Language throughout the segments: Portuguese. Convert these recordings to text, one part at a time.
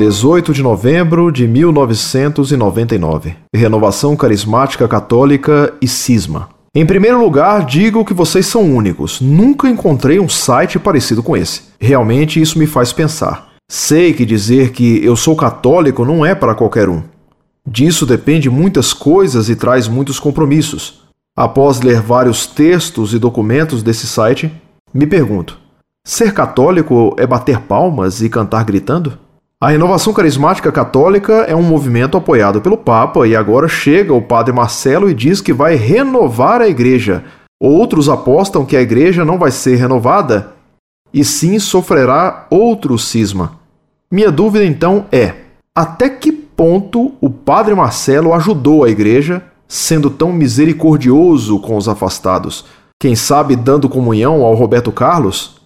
18 de novembro de 1999. Renovação Carismática Católica e Cisma. Em primeiro lugar, digo que vocês são únicos. Nunca encontrei um site parecido com esse. Realmente isso me faz pensar. Sei que dizer que eu sou católico não é para qualquer um. Disso depende muitas coisas e traz muitos compromissos. Após ler vários textos e documentos desse site, me pergunto: ser católico é bater palmas e cantar gritando? A renovação carismática católica é um movimento apoiado pelo Papa e agora chega o padre Marcelo e diz que vai renovar a igreja. Outros apostam que a igreja não vai ser renovada e sim sofrerá outro cisma. Minha dúvida então é: até que ponto o padre Marcelo ajudou a igreja, sendo tão misericordioso com os afastados? Quem sabe dando comunhão ao Roberto Carlos?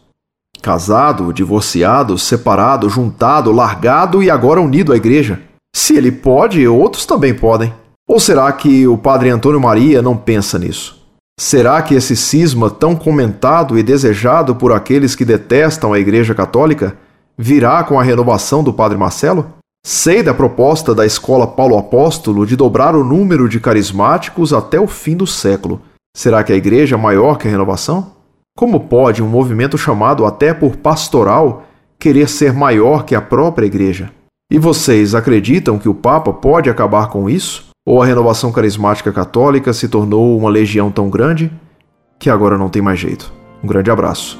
Casado, divorciado, separado, juntado, largado e agora unido à igreja. Se ele pode, outros também podem. Ou será que o padre Antônio Maria não pensa nisso? Será que esse cisma tão comentado e desejado por aqueles que detestam a Igreja Católica virá com a renovação do Padre Marcelo? Sei da proposta da Escola Paulo Apóstolo de dobrar o número de carismáticos até o fim do século. Será que a Igreja é maior que a renovação? Como pode um movimento chamado até por pastoral querer ser maior que a própria igreja? E vocês acreditam que o Papa pode acabar com isso? Ou a renovação carismática católica se tornou uma legião tão grande que agora não tem mais jeito? Um grande abraço.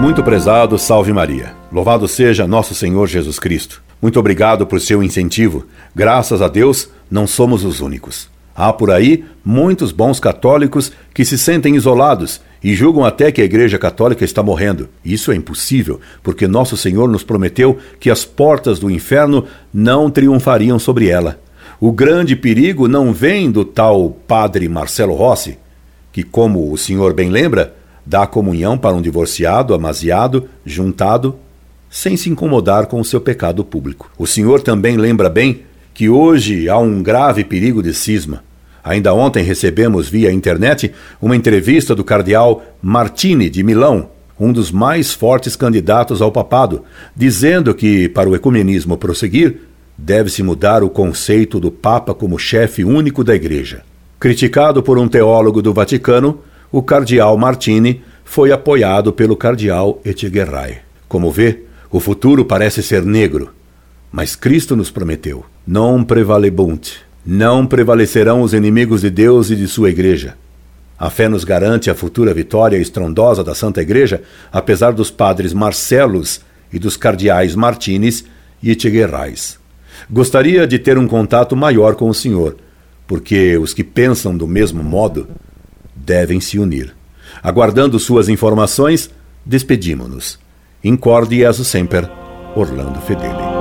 Muito prezado, salve Maria. Louvado seja nosso Senhor Jesus Cristo. Muito obrigado por seu incentivo. Graças a Deus, não somos os únicos. Há por aí muitos bons católicos que se sentem isolados e julgam até que a Igreja Católica está morrendo. Isso é impossível, porque Nosso Senhor nos prometeu que as portas do inferno não triunfariam sobre ela. O grande perigo não vem do tal padre Marcelo Rossi, que, como o senhor bem lembra, dá comunhão para um divorciado, amaziado, juntado, sem se incomodar com o seu pecado público. O senhor também lembra bem que hoje há um grave perigo de cisma. Ainda ontem recebemos via internet uma entrevista do cardeal Martini de Milão, um dos mais fortes candidatos ao papado, dizendo que, para o ecumenismo prosseguir, deve-se mudar o conceito do Papa como chefe único da Igreja. Criticado por um teólogo do Vaticano, o cardeal Martini foi apoiado pelo cardeal Etchegaray. Como vê, o futuro parece ser negro, mas Cristo nos prometeu: non prevalebunt não prevalecerão os inimigos de Deus e de sua igreja. A fé nos garante a futura vitória estrondosa da Santa Igreja, apesar dos padres Marcelos e dos cardeais Martins e Etcheguerrais. Gostaria de ter um contato maior com o Senhor, porque os que pensam do mesmo modo devem se unir. Aguardando suas informações, despedimo-nos. Incorde e semper, Orlando Fedeli.